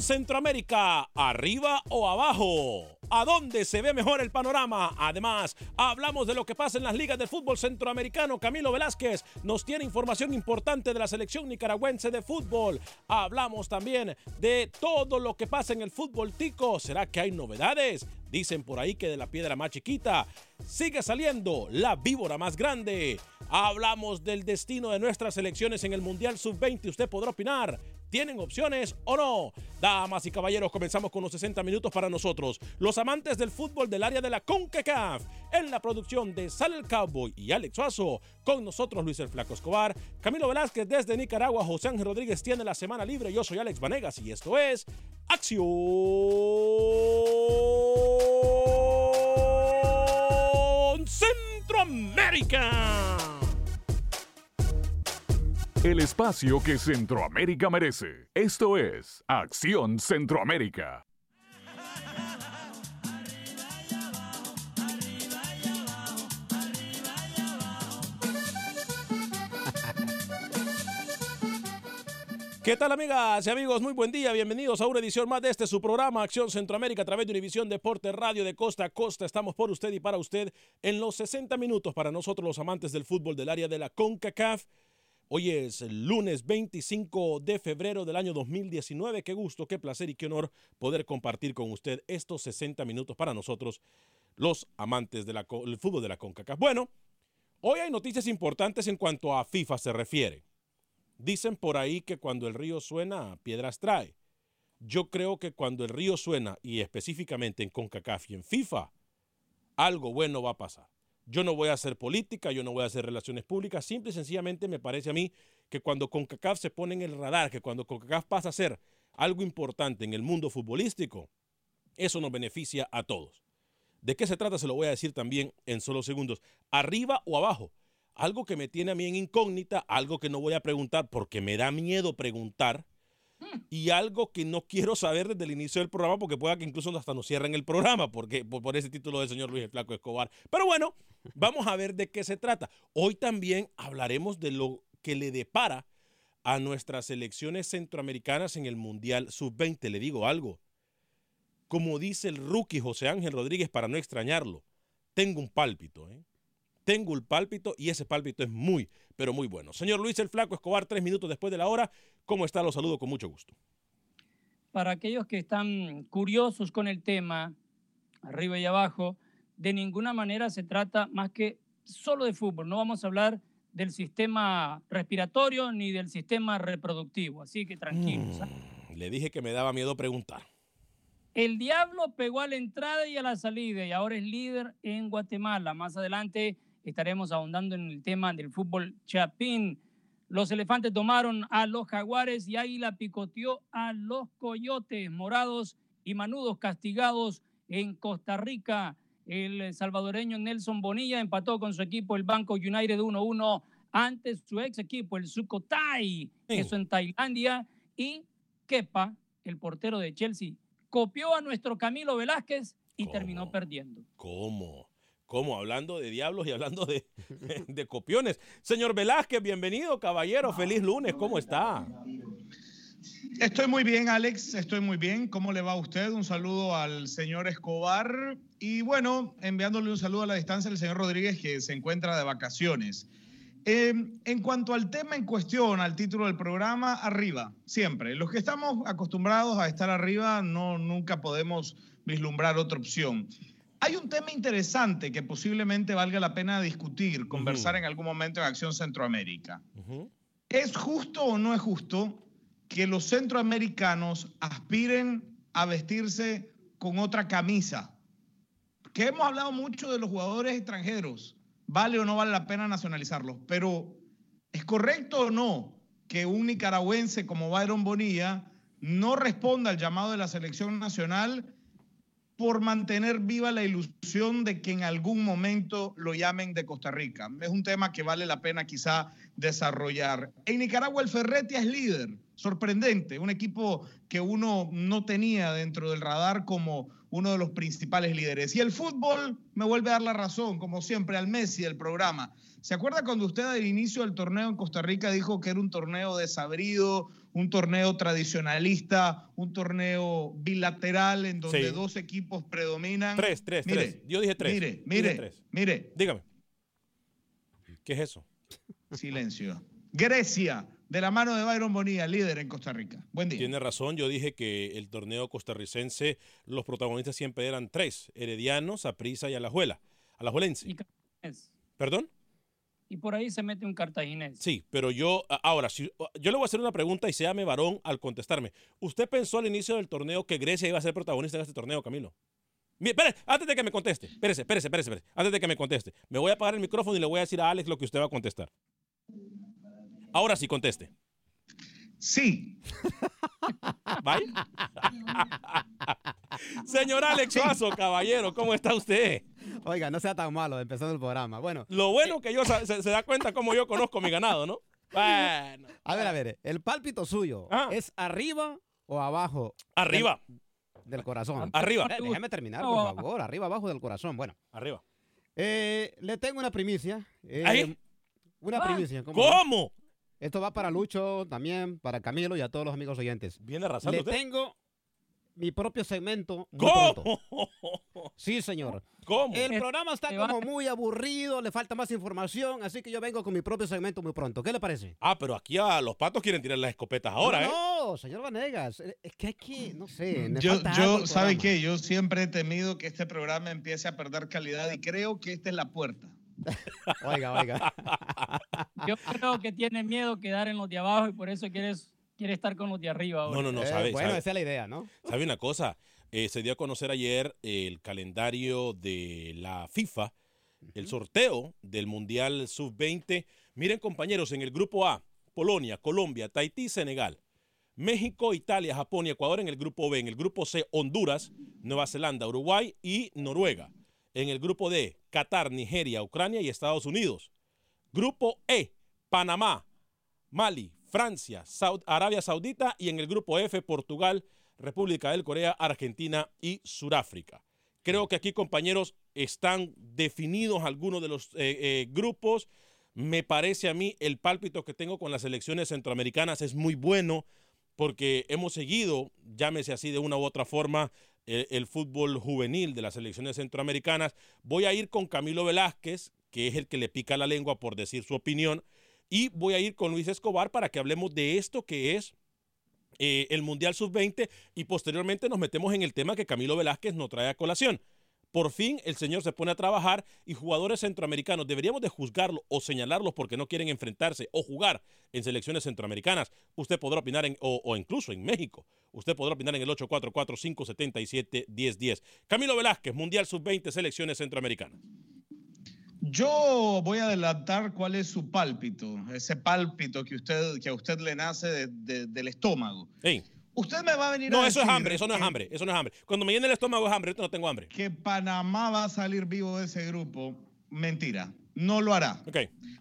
Centroamérica, arriba o abajo. ¿A dónde se ve mejor el panorama? Además, hablamos de lo que pasa en las ligas de fútbol centroamericano. Camilo Velázquez nos tiene información importante de la selección nicaragüense de fútbol. Hablamos también de todo lo que pasa en el fútbol tico. ¿Será que hay novedades? Dicen por ahí que de la piedra más chiquita sigue saliendo la víbora más grande. Hablamos del destino de nuestras selecciones en el Mundial Sub-20. Usted podrá opinar. ¿Tienen opciones o no? Damas y caballeros, comenzamos con los 60 minutos para nosotros, los amantes del fútbol del área de la CONCACAF. En la producción de Sal el Cowboy y Alex Suazo, con nosotros Luis el Flaco Escobar, Camilo Velázquez desde Nicaragua, José Ángel Rodríguez tiene la semana libre, yo soy Alex Vanegas y esto es Acción Centroamérica. El espacio que Centroamérica merece. Esto es Acción Centroamérica. ¿Qué tal amigas y amigos? Muy buen día, bienvenidos a una edición más de este su programa Acción Centroamérica a través de Univisión Deporte Radio de Costa a Costa. Estamos por usted y para usted en los 60 minutos para nosotros los amantes del fútbol del área de la CONCACAF. Hoy es el lunes 25 de febrero del año 2019. Qué gusto, qué placer y qué honor poder compartir con usted estos 60 minutos para nosotros, los amantes del fútbol de la CONCACAF. Bueno, hoy hay noticias importantes en cuanto a FIFA se refiere. Dicen por ahí que cuando el río suena, piedras trae. Yo creo que cuando el río suena, y específicamente en CONCACAF y en FIFA, algo bueno va a pasar. Yo no voy a hacer política, yo no voy a hacer relaciones públicas, simple y sencillamente me parece a mí que cuando CONCACAF se pone en el radar, que cuando CONCACAF pasa a ser algo importante en el mundo futbolístico, eso nos beneficia a todos. ¿De qué se trata? Se lo voy a decir también en solo segundos. Arriba o abajo. Algo que me tiene a mí en incógnita, algo que no voy a preguntar porque me da miedo preguntar y algo que no quiero saber desde el inicio del programa porque pueda que incluso hasta nos cierren el programa porque, por, ese título del señor Luis Flaco Escobar. Pero bueno, vamos a ver de qué se trata. Hoy también hablaremos de lo que le depara a nuestras selecciones centroamericanas en el Mundial Sub-20. Le digo algo, como dice el rookie José Ángel Rodríguez para no extrañarlo, tengo un pálpito, ¿eh? Tengo el pálpito y ese pálpito es muy, pero muy bueno. Señor Luis el Flaco Escobar, tres minutos después de la hora, ¿cómo está? Lo saludo con mucho gusto. Para aquellos que están curiosos con el tema, arriba y abajo, de ninguna manera se trata más que solo de fútbol. No vamos a hablar del sistema respiratorio ni del sistema reproductivo. Así que tranquilos. ¿ah? Mm, le dije que me daba miedo preguntar. El Diablo pegó a la entrada y a la salida y ahora es líder en Guatemala. Más adelante estaremos ahondando en el tema del fútbol chapín. Los elefantes tomaron a los jaguares y Águila picoteó a los coyotes morados y manudos castigados en Costa Rica. El salvadoreño Nelson Bonilla empató con su equipo el Banco United 1-1 ante su ex equipo, el Sukhothai, eso en Tailandia. Y Kepa, el portero de Chelsea, copió a nuestro Camilo Velázquez y terminó perdiendo. ¿Cómo? ¿Cómo? Hablando de diablos y hablando de, copiones. Señor Velázquez, bienvenido, caballero. Feliz lunes, ¿cómo está? Estoy muy bien, Alex, estoy muy bien. ¿Cómo le va a usted? Un saludo al señor Escobar y bueno, enviándole un saludo a la distancia al señor Rodríguez que se encuentra de vacaciones. Eh, en cuanto al tema en cuestión, al título del programa, arriba, siempre. Los que estamos acostumbrados a estar arriba, no, nunca podemos vislumbrar otra opción. Hay un tema interesante que posiblemente valga la pena discutir, conversar en algún momento en Acción Centroamérica. ¿Es justo o no es justo que los centroamericanos aspiren a vestirse con otra camisa? Que hemos hablado mucho de los jugadores extranjeros, vale o no vale la pena nacionalizarlos, pero ¿es correcto o no que un nicaragüense como Byron Bonilla no responda al llamado de la selección nacional por mantener viva la ilusión de que en algún momento lo llamen de Costa Rica. Es un tema que vale la pena quizá desarrollar. En Nicaragua el Ferretia es líder, sorprendente, un equipo que uno no tenía dentro del radar como uno de los principales líderes. Y el fútbol me vuelve a dar la razón, como siempre, al Messi del programa. ¿Se acuerda cuando usted al inicio del torneo en Costa Rica dijo que era un torneo desabrido, un torneo tradicionalista, un torneo bilateral en donde Sí. dos equipos predominan? Tres, tres, Mire, tres. Yo dije tres. Mire, mire, tres. mire. Dígame. ¿Qué es eso? Silencio. Grecia, de la mano de Byron Bonilla, líder en Costa Rica. Buen día. Tiene razón, yo dije que el torneo costarricense, los protagonistas siempre eran tres, Herediano, Saprissa y Alajuela. Alajuelense. ¿Perdón? Y por ahí se mete un cartaginés. Sí, pero yo, ahora, si, yo le voy a hacer una pregunta y se llame varón al contestarme. ¿Usted pensó al inicio del torneo que Grecia iba a ser protagonista de este torneo, Camilo? Mire, espere, antes de que me conteste, espérese, espérese, espérese, espérese, antes de que me conteste, me voy a apagar el micrófono y le voy a decir a Alex lo que usted va a contestar. Ahora sí, conteste. Sí. ¿Vaya? Señor Alex Suazo, caballero, ¿cómo está usted? Oiga, no sea tan malo empezando el programa. Bueno. Lo bueno que yo se, se da cuenta cómo yo conozco mi ganado, ¿no? Bueno. A ver, a ver, el pálpito suyo, ¿es arriba o abajo? Arriba. Del, del corazón. Arriba. Eh, déjeme terminar, por abajo. favor. Arriba, abajo del corazón. Bueno. Arriba. Eh, le tengo una primicia. eh, ¿Ahí? Una Ah, primicia. ¿Cómo? Esto va para Lucho, también para Camilo y a todos los amigos oyentes. Viene arrasando Le usted. tengo mi propio segmento. ¿Cómo? Sí, señor. ¿Cómo? El programa está como muy aburrido, le falta más información, así que yo vengo con mi propio segmento muy pronto. ¿Qué le parece? Ah, pero aquí a los patos quieren tirar las escopetas ahora, ¿eh? No, señor Vanegas, eh, es que hay que, no sé, Yo, falta yo ¿sabe qué? Yo siempre he temido que este programa empiece a perder calidad y creo que esta es la puerta. Oiga, oiga. Yo creo que tiene miedo quedar en los de abajo y por eso quieres, quiere estar con los de arriba. ahora. No, no, no, Eh, sabe. bueno, sabe- esa es la idea, ¿no? ¿Sabe una cosa? Eh, se dio a conocer ayer el calendario de la FIFA, el sorteo del Mundial Sub-20. Miren, compañeros, en el grupo A, Polonia, Colombia, Tahití, Senegal. México, Italia, Japón y Ecuador en el grupo B. En el grupo C, Honduras, Nueva Zelanda, Uruguay y Noruega. En el grupo D, Qatar, Nigeria, Ucrania y Estados Unidos. Grupo E, Panamá, Mali, Francia, Saud- Arabia Saudita y en el grupo F, Portugal, República del Corea, Argentina y Sudáfrica. Creo que aquí, compañeros, están definidos algunos de los eh, eh, grupos. Me parece a mí el pálpito que tengo con las elecciones centroamericanas es muy bueno. porque hemos seguido, llámese así de una u otra forma, el, el fútbol juvenil de las selecciones centroamericanas. Voy a ir con Camilo Velázquez, que es el que le pica la lengua por decir su opinión, y voy a ir con Luis Escobar para que hablemos de esto que es eh, el Mundial Sub-20 y posteriormente nos metemos en el tema que Camilo Velázquez nos trae a colación. Por fin el señor se pone a trabajar y jugadores centroamericanos deberíamos de juzgarlo o señalarlos porque no quieren enfrentarse o jugar en selecciones centroamericanas. Usted podrá opinar en, o, o incluso en México. Usted podrá opinar en el 844-577-1010. Camilo Velázquez, Mundial Sub-20, selecciones centroamericanas. Yo voy a adelantar cuál es su pálpito, ese pálpito que, usted, que a usted le nace de- de- del estómago. Hey. Usted me va a venir No, a eso es hambre, eso no es hambre, eso no es hambre. Cuando me llene el estómago es hambre, ahorita no tengo hambre. Que Panamá va a salir vivo de ese grupo. Mentira, no lo hará.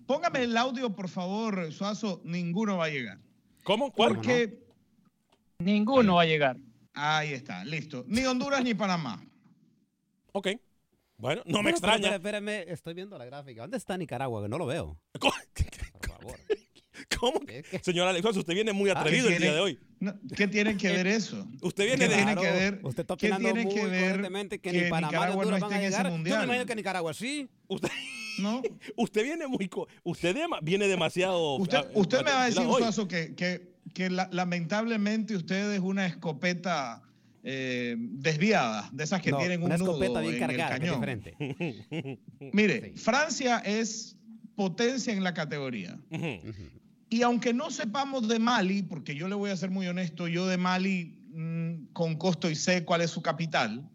Póngame el audio, por favor, Suazo. Ninguno va a llegar. ¿Cómo? Porque ninguno va a llegar. Ahí está, listo. Ni Honduras ni Panamá. Ok. Bueno, no me Pero, extraña. pero, espérame, estoy viendo la gráfica. ¿Dónde está Nicaragua? Que no lo veo. Por favor. ¿Cómo? Señor Alex, usted viene muy atrevido el Ah, ¿qué día de tiene- hoy. no, ¿Qué tiene que ver eso? Usted ¿Qué viene de- tiene que ver? Usted está ¿Qué opinando tiene muy que ver que, ni Panamá ni Nicaragua Honduras no van a esté en ese. Yo mundial? me imagino que Nicaragua sí. Usted, ¿No? usted viene muy. Usted dema- viene demasiado. Usted, ah, usted me va a decir. Suazo, que, que, que la- lamentablemente usted es una escopeta eh, desviada, de esas que No, tienen un una nudo escopeta bien en cargada, el cañón. diferente. Mire, Francia es potencia en la categoría. Y aunque no sepamos de Mali, porque yo le voy a ser muy honesto, yo de Mali mm, con costo y sé cuál es su capital,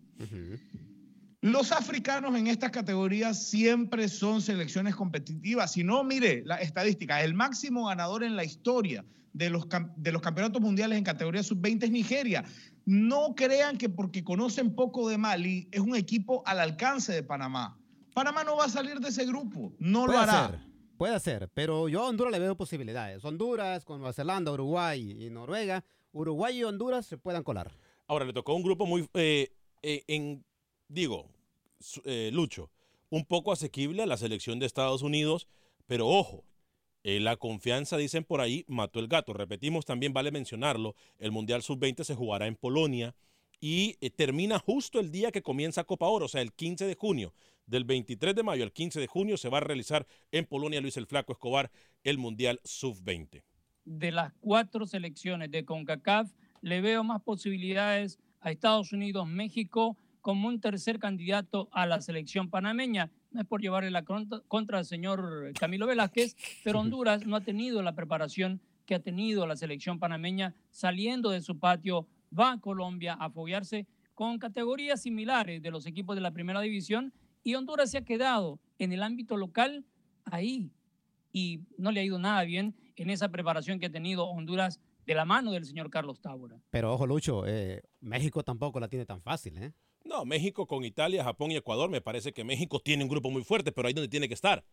los africanos en estas categorías siempre son selecciones competitivas. Si no, mire la estadística, el máximo ganador en la historia de los, de los campeonatos mundiales en categoría sub-20 es Nigeria. No crean que porque conocen poco de Mali es un equipo al alcance de Panamá. Panamá no va a salir de ese grupo, no lo Puede hará. ser, puede ser, pero yo a Honduras le veo posibilidades. Honduras con Nueva Zelanda, Uruguay y Noruega. Uruguay y Honduras se puedan colar. Ahora le tocó un grupo muy. eh, eh, en, digo, eh, Lucho, un poco asequible a la selección de Estados Unidos, pero ojo. Eh, la confianza, dicen por ahí, mató el gato. Repetimos, también vale mencionarlo, el Mundial Sub-20 se jugará en Polonia y eh, termina justo el día que comienza Copa Oro, o sea, el 15 de junio. Del 23 de mayo al 15 de junio se va a realizar en Polonia, Luis el Flaco Escobar, el Mundial Sub-20. de las cuatro selecciones de CONCACAF, le veo más posibilidades a Estados Unidos, México, como un tercer candidato a la selección panameña. No es por llevarle la contra, contra al señor Camilo Velázquez, pero Honduras no ha tenido la preparación que ha tenido la selección panameña saliendo de su patio, va a Colombia a foguearse con categorías similares de los equipos de la primera división y Honduras se ha quedado en el ámbito local ahí y no le ha ido nada bien en esa preparación que ha tenido Honduras de la mano del señor Carlos Tábora. Pero ojo, Lucho, eh, México tampoco la tiene tan fácil, ¿eh? No, México con Italia, Japón y Ecuador, me parece que México tiene un grupo muy fuerte, pero ahí donde tiene que estar.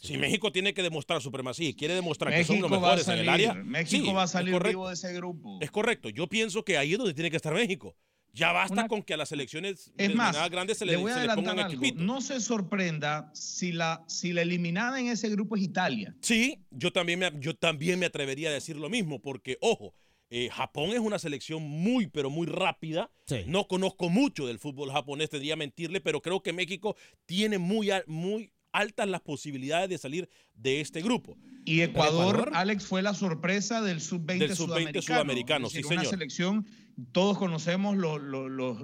Si México tiene que demostrar supremacía y quiere demostrar que son los mejores en el área, México sí, va a es salir correcto. vivo de ese grupo. Es correcto. Yo pienso que ahí es donde tiene que estar México. Ya basta con que a las selecciones Es más, grandes se le, le voy a se le adelantar pongan algo. equipitos. No se sorprenda si la, si la eliminada en ese grupo es Italia. Sí, yo también, me, yo también me atrevería a decir lo mismo, porque, ojo, eh, Japón es una selección muy, pero muy rápida. No conozco mucho del fútbol japonés, tendría mentirle, pero creo que México tiene muy, muy altas las posibilidades de salir de este grupo. Y Ecuador, Alex, fue la sorpresa del sub-20 Del sub-20 sudamericano. sudamericano, Es decir, sí, una señor. selección, todos conocemos lo- lo- los-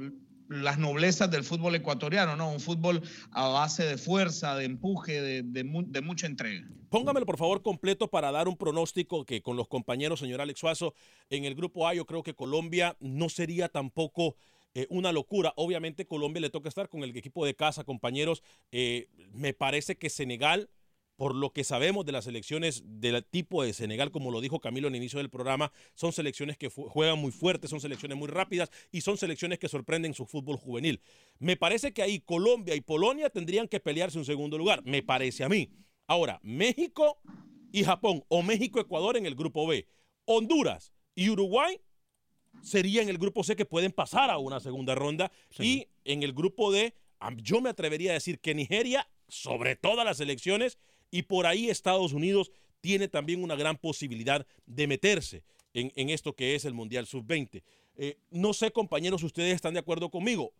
las noblezas del fútbol ecuatoriano, ¿no? Un fútbol a base de fuerza, de empuje, de, de mu- de mucha entrega. Póngamelo por favor completo para dar un pronóstico que con los compañeros, señor Alex Suazo, en el grupo A yo creo que Colombia no sería tampoco eh, una locura. Obviamente Colombia le toca estar con el equipo de casa, compañeros. Eh, me parece que Senegal, por lo que sabemos de las selecciones del tipo de Senegal, como lo dijo Camilo al inicio del programa, son selecciones que juegan muy fuertes, son selecciones muy rápidas y son selecciones que sorprenden su fútbol juvenil. Me parece que ahí Colombia y Polonia tendrían que pelearse un segundo lugar, me parece a mí. Ahora, México y Japón o México-Ecuador en el grupo B. Honduras y Uruguay serían el grupo C que pueden pasar a una segunda ronda. Y en el grupo D, yo me atrevería a decir que Nigeria, sobre todas las elecciones, y por ahí Estados Unidos tiene también una gran posibilidad de meterse. en, en esto que es el Mundial Sub-20. Eh, no sé, compañeros, si ustedes están de acuerdo conmigo.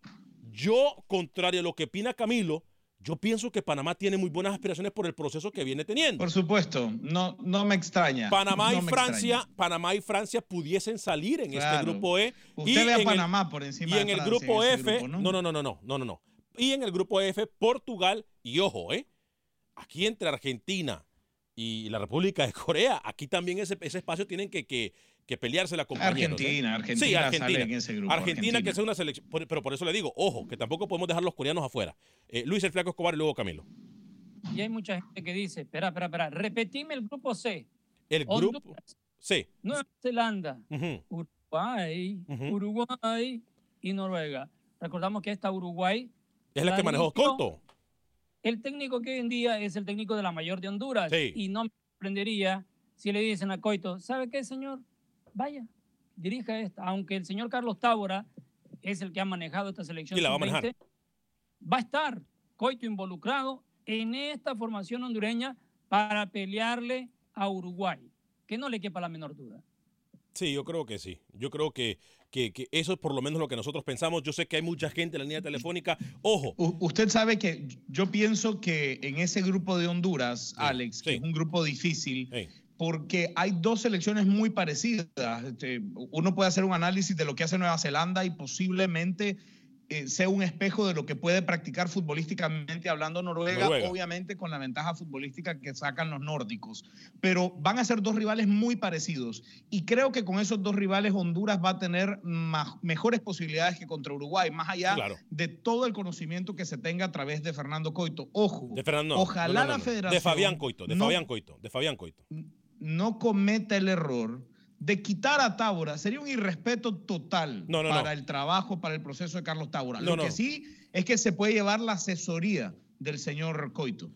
Yo, contrario a lo que opina Camilo, yo pienso que Panamá tiene muy buenas aspiraciones por el proceso que viene teniendo. Por supuesto, no, no me extraña. Panamá no y Francia, extraña. Panamá y Francia pudiesen salir en este grupo E. Usted ve a el- Panamá por encima y de en el grupo F. ¿no? no, no, no, no, no, no, no. Y en el grupo F, Portugal y ojo, ¿eh? Aquí entre Argentina y la República de Corea, aquí también ese, ese espacio tienen que, que, que pelearse la compañeros. ¿eh? Argentina, Argentina sí, sale Argentina. en ese grupo, Argentina, Argentina. que es una selección, por- pero por eso le digo, ojo, que tampoco podemos dejar los coreanos afuera. Eh, Luis el Flaco Escobar y luego Camilo. Y hay mucha gente que dice, espera, espera, espera, repetime el grupo C. El grupo, Honduras, sí. Nueva Zelanda. Uruguay, Uruguay y Noruega. Recordamos que esta Uruguay Es la que manejó Coito. El técnico que hoy en día es el técnico de la mayor de Honduras. Sí. Y no me sorprendería si le dicen a Coito, ¿sabe qué, señor? Vaya, dirija esta. Aunque el señor Carlos Tábora es el que ha manejado esta selección. Y la va a sub-20, manejar. Va a estar Coito involucrado en esta formación hondureña para pelearle a Uruguay. Que no le quepa la menor duda. Sí, yo creo que sí. Yo creo que, que, que eso es por lo menos lo que nosotros pensamos. Yo sé que hay mucha gente en la línea telefónica. Ojo. U- usted sabe que yo pienso que en ese grupo de Honduras, Alex, que es un grupo difícil, porque hay dos selecciones muy parecidas. Este, uno puede hacer un análisis de lo que hace Nueva Zelanda y posiblemente eh, sea un espejo de lo que puede practicar futbolísticamente hablando Noruega, Noruega. obviamente con la ventaja futbolística que sacan los nórdicos. Pero van a ser dos rivales muy parecidos. Y creo que con esos dos rivales Honduras va a tener ma- mejores posibilidades que contra Uruguay, más allá Claro. de todo el conocimiento que se tenga a través de Fernando Coito. Ojo, De Fernando. ojalá no, no, la federación De Fabián Coito. De Fabián Coito. De Fabián Coito. no cometa el error de quitar a Tábora. Sería un irrespeto total No, no, para no. el trabajo, para el proceso de Carlos Tábora. No, Lo no. que sí es que se puede llevar la asesoría del señor Coito.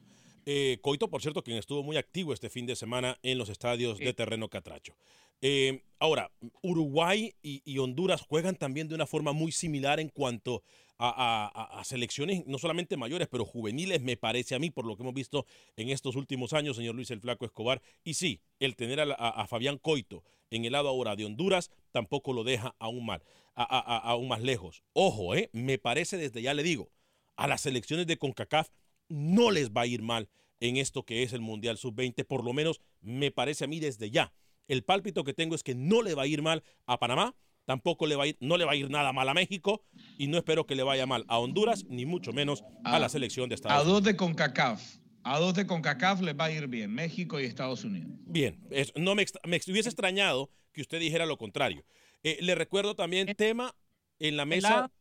Eh, Coito, por cierto, quien estuvo muy activo este fin de semana en los estadios de terreno catracho. Eh, ahora, Uruguay y, y Honduras juegan también de una forma muy similar en cuanto a, selecciones, no solamente mayores, pero juveniles, me parece a mí, por lo que hemos visto en estos últimos años, señor Luis el Flaco Escobar. Y sí, el tener a, a- Fabián Coito en el lado ahora de Honduras tampoco lo deja aún, mal, aún más lejos. Ojo, eh, me parece desde ya le digo, a las selecciones de CONCACAF no les va a ir mal en esto que es el Mundial Sub-20, por lo menos me parece a mí desde ya. El pálpito que tengo es que no le va a ir mal a Panamá, tampoco le va a ir, no le va a ir nada mal a México y no espero que le vaya mal a Honduras, ni mucho menos a la selección de Estados A Unidos. dos de CONCACAF. A dos de CONCACAF les va a ir bien, México y Estados Unidos. Bien, es- no me, extra- me hubiese extrañado que usted dijera lo contrario. Eh, le recuerdo también tema en la mesa. Mermelada.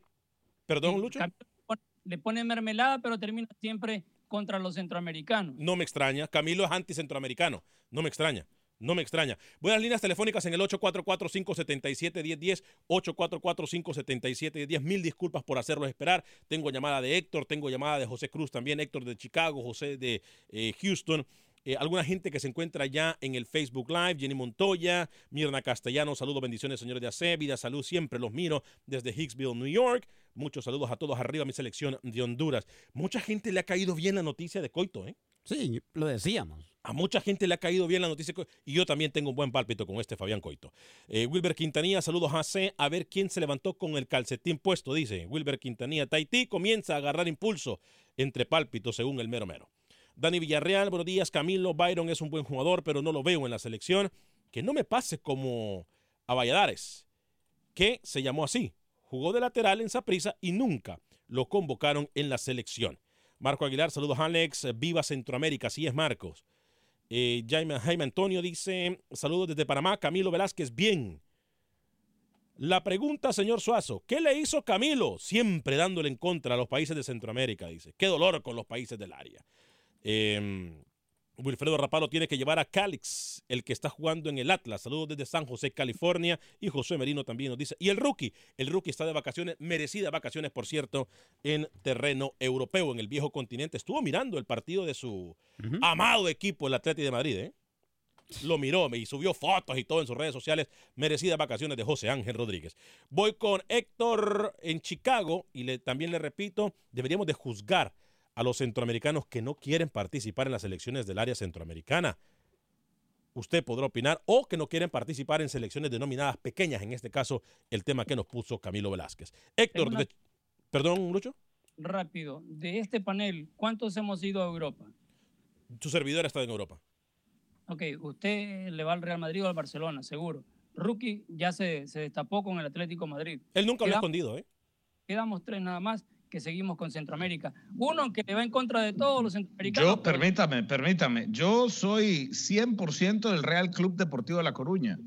Perdón, Lucho. Le pone mermelada, pero termina siempre contra los centroamericanos. No me extraña. Camilo es anticentroamericano. No me extraña. No me extraña. Las líneas telefónicas en el 844-577-1010, 844-577-1010. Mil disculpas por hacerlos esperar. Tengo llamada de Héctor, tengo llamada de José Cruz también, Héctor de Chicago, José de eh, Houston. Eh, alguna gente que se encuentra ya en el Facebook Live, Jenny Montoya, Mirna Castellano, saludos, bendiciones, señores de AC, vida, salud, siempre los miro desde Hicksville, New York. Muchos saludos a todos arriba, mi selección de Honduras. Mucha gente le ha caído bien la noticia de Coito, ¿eh? Sí, lo decíamos. A mucha gente le ha caído bien la noticia y yo también tengo un buen pálpito con este Fabián Coito. Eh, Wilber Quintanilla, saludos a C. A ver quién se levantó con el calcetín puesto, dice Wilber Quintanilla. Tahití comienza a agarrar impulso entre pálpitos, según el mero mero. Dani Villarreal, buenos días. Camilo Byron es un buen jugador, pero no lo veo en la selección. Que no me pase como a Valladares, que se llamó así. Jugó de lateral en Saprissa y nunca lo convocaron en la selección. Marco Aguilar, saludos Alex. Viva Centroamérica, así es Marcos. Eh, Jaime, Jaime Antonio dice, saludos desde Panamá. Camilo Velázquez, bien. La pregunta, señor Suazo, ¿qué le hizo Camilo? Siempre dándole en contra a los países de Centroamérica, dice. Qué dolor con los países del área. Eh, Wilfredo Rapalo tiene que llevar a Calix, el que está jugando en el Atlas. Saludos desde San José, California. Y José Merino también nos dice. Y el rookie, el rookie está de vacaciones, merecidas vacaciones, por cierto, en terreno europeo, en el viejo continente. Estuvo mirando el partido de su amado equipo, el Atleti de Madrid, ¿eh? Lo miró y subió fotos y todo en sus redes sociales. Merecidas vacaciones de José Ángel Rodríguez. Voy con Héctor en Chicago y le, también le repito, deberíamos de juzgar a los centroamericanos que no quieren participar en las elecciones del área centroamericana. usted podrá opinar o que no quieren participar en selecciones denominadas pequeñas, en este caso el tema que nos puso Camilo Velázquez. Héctor, una- de- perdón, Lucho, Rápido, de este panel, ¿cuántos hemos ido a Europa? su servidor está en Europa. Ok, usted le va al Real Madrid o al Barcelona, seguro. Rookie ya se, se destapó con el Atlético Madrid. Él nunca lo ha escondido, ¿eh? Quedamos tres nada más que seguimos con Centroamérica. Uno que le va en contra de todos los centroamericanos. Yo, permítame, permítame. Yo soy 100% del Real Club Deportivo de La Coruña.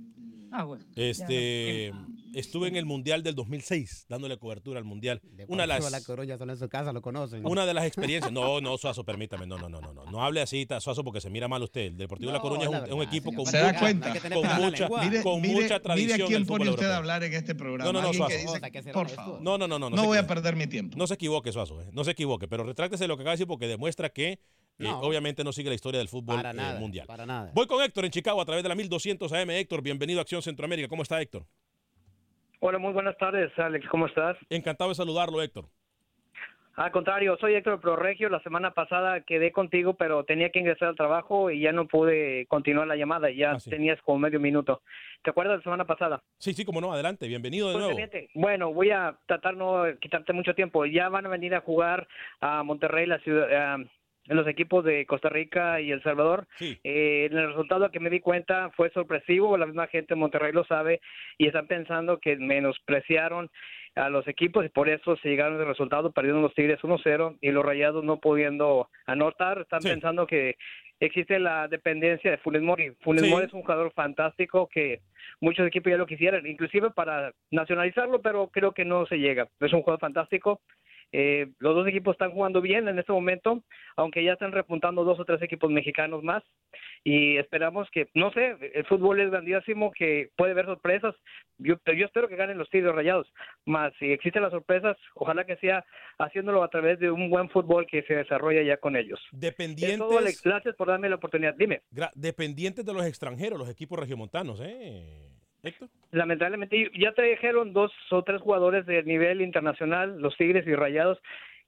Ah, bueno. Este, estuve en el Mundial del 2006, dándole cobertura al Mundial. Una de las, La Coruña, solo en su casa lo conocen. Una de las experiencias. No, no, Suazo, permítame. No, no, no, no. No, no hable así, Suazo, porque se mira mal usted. El Deportivo de La Coruña es un, es un verdad, equipo señor. con, ¿Se da mucha- cuenta? Con mucha, lengua. Mire, con mire- mucha tradición. Mire a quién pone fútbol usted a europeo. hablar en este programa. No, no, no, Suazo. dice, por favor. No, no, no, no. No, voy a perder mi tiempo. No se equivoque, Suazo. eh, No se equivoque. Pero retráctese de lo que acaba de decir porque demuestra que eh, No. obviamente no sigue la historia del fútbol Para eh, nada, mundial. para nada. Voy con Héctor en Chicago a través de la 1200 AM. Héctor, bienvenido a Acción Centroamérica. ¿Cómo está Héctor? Hola, muy buenas tardes, Alex. ¿Cómo estás? Encantado de saludarlo, Héctor. Al contrario, soy Héctor Proregio. La semana pasada quedé contigo, pero tenía que ingresar al trabajo y ya no pude continuar la llamada. Ya Ah, sí. tenías como medio minuto. ¿Te acuerdas la semana pasada? Sí, sí, como no, adelante. Bienvenido de Pues, nuevo. teniente, Bueno, voy a tratar no quitarte mucho tiempo. Ya van a venir a jugar a Monterrey, la ciudad, en los equipos de Costa Rica y El Salvador. Sí. Eh, el resultado que me di cuenta fue sorpresivo. La misma gente de Monterrey lo sabe y están pensando que menospreciaron a los equipos y por eso se llegaron al resultado, perdieron los Tigres 1-0 y los Rayados no pudiendo anotar. Están Sí. pensando que existe la dependencia de Funes Mori. Funes Sí. Mori es un jugador fantástico que muchos equipos ya lo quisieran, inclusive para nacionalizarlo, pero creo que no se llega. Es un jugador fantástico. Eh, los dos equipos están jugando bien en este momento, aunque ya están repuntando dos o tres equipos mexicanos más. Y esperamos que, no sé, el fútbol es grandísimo, que puede haber sorpresas. Yo, yo espero que ganen los Tigres Rayados. Más, si existen las sorpresas, ojalá que sea haciéndolo a través de un buen fútbol que se desarrolla ya con ellos. Es Dependientes, todo, Alex. Gracias por darme la oportunidad. Dime. dependientes de los extranjeros, los equipos regiomontanos, ¿eh? Héctor. Lamentablemente ya trajeron dos o tres jugadores de nivel internacional, los Tigres y Rayados,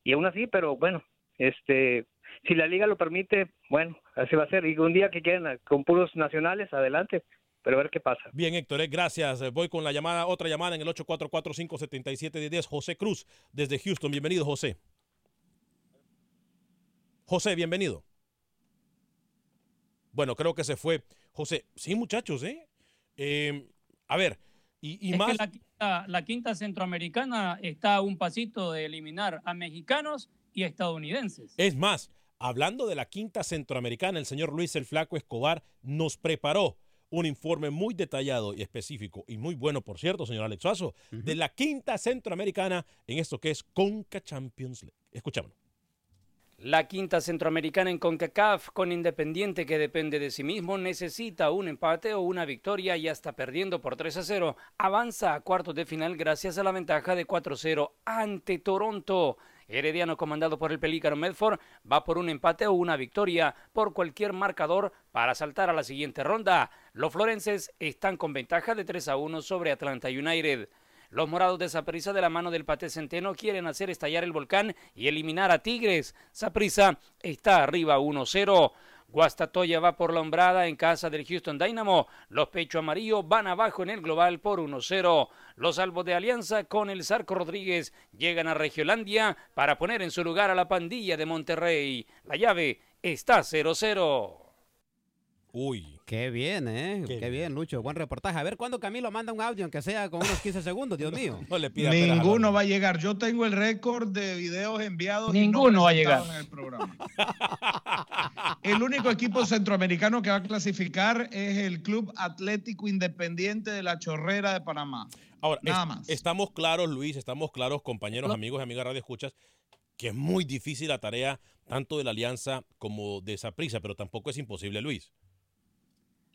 y aún así, pero bueno, este, si la liga lo permite, bueno, así va a ser. Y un día que quieran con puros nacionales, adelante, pero a ver qué pasa. Bien, Héctor, eh, gracias. Voy con la llamada, otra llamada en el 844-577-10. José Cruz, desde Houston. Bienvenido, José. José, bienvenido. Bueno, creo que se fue. José, sí, muchachos, ¿eh? Eh, a ver, y, y Es más. que la quinta, la quinta centroamericana está a un pasito de eliminar a mexicanos y a estadounidenses. Es más, hablando de la quinta centroamericana, el señor Luis el Flaco Escobar nos preparó un informe muy detallado y específico y muy bueno, por cierto, señor Alex Suazo, de la quinta centroamericana en esto que es Conca Champions League. Escuchámonos. La quinta centroamericana en CONCACAF, con Independiente que depende de sí mismo, necesita un empate o una victoria y hasta perdiendo por 3 a 0, avanza a cuartos de final gracias a la ventaja de 4-0 ante Toronto. Herediano, comandado por el pelícano Medford, va por un empate o una victoria por cualquier marcador para saltar a la siguiente ronda. Los florenses están con ventaja de 3 a 1 sobre Atlanta United. Los morados de Saprissa de la mano del Pate Centeno quieren hacer estallar el volcán y eliminar a Tigres. Saprissa está arriba 1-0. Guastatoya va por la hombrada en casa del Houston Dynamo. Los Pecho Amarillo van abajo en el global por 1-0. Los salvos de Alianza con el Zarco Rodríguez llegan a Regiolandia para poner en su lugar a la pandilla de Monterrey. La llave está 0-0. Uy. Qué bien, ¿eh? Qué, bien, Lucho. Buen reportaje. A ver cuándo Camilo manda un audio, aunque sea con unos 15 segundos, Dios mío. No le Ninguno va a llegar. Yo tengo el récord de videos enviados. y no Ninguno va a llegar. en el programa. El único equipo centroamericano que va a clasificar es el Club Atlético Independiente de la Chorrera de Panamá. Ahora, Nada es- más. estamos claros, Luis, estamos claros, compañeros, amigos y amigas Radio Escuchas, que es muy difícil la tarea tanto de la Alianza como de Saprissa, pero tampoco es imposible, Luis.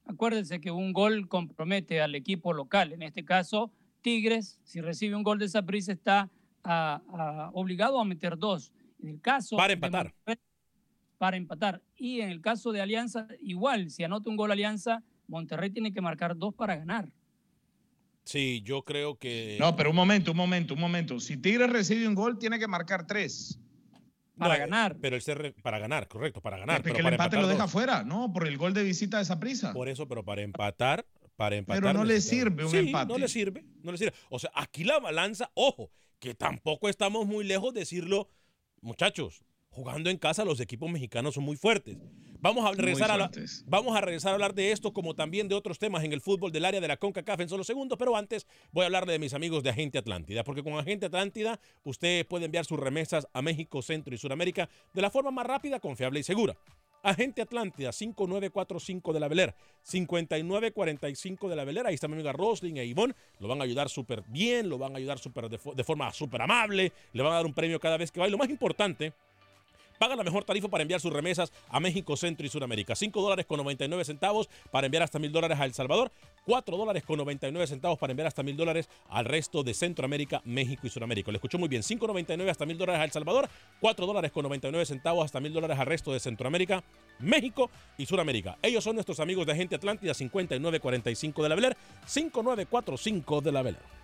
Acuérdense que un gol compromete al equipo local. En este caso, Tigres, si recibe un gol de Saprissa, está obligado a meter dos. En el caso Para de empatar. Para empatar. Y en el caso de Alianza, igual, si anota un gol Alianza, Monterrey tiene que marcar dos para ganar. Sí, yo creo que... No, pero un momento, un momento, un momento. Si Tigres recibe un gol, tiene que marcar tres. Para No, ganar. Pero el CR, para ganar, correcto, para ganar. Porque pero el empate lo deja dos. fuera, ¿no? Por el gol de visita de esa prisa. Por eso, pero para empatar, para empatar. Pero no le sirve un Sí, empate. No le sirve, no le sirve. O sea, aquí la balanza, ojo, que tampoco estamos muy lejos de decirlo, muchachos, jugando en casa los equipos mexicanos son muy fuertes. Vamos a regresar a la- fuertes. vamos a regresar a hablar de esto como también de otros temas en el fútbol del área de la CONCACAF en solo segundos, pero antes voy a hablarle de mis amigos de Agente Atlántida, porque con Agente Atlántida usted puede enviar sus remesas a México, Centro y Sudamérica de la forma más rápida, confiable y segura. Agente Atlántida, 5945 de la Beler, 5945 de la Beler. Ahí está mi amiga Roslyn e Ivonne. Lo van a ayudar súper bien, lo van a ayudar súper de, de forma súper amable. Le van a dar un premio cada vez que va. Y lo más importante, Paga la mejor tarifa para enviar sus remesas a México, Centro y Sudamérica. 5 dólares con 99 centavos para enviar hasta mil dólares a El Salvador. 4 dólares con 99 centavos para enviar hasta mil dólares al resto de Centroamérica, México y Sudamérica. Le escuchó muy bien. 5.99 hasta mil dólares a El Salvador. 4 dólares con 99 centavos hasta mil dólares al resto de Centroamérica, México y Sudamérica. Ellos son nuestros amigos de Agente Atlántida 5945 de la Beler. 5945 de la Beler.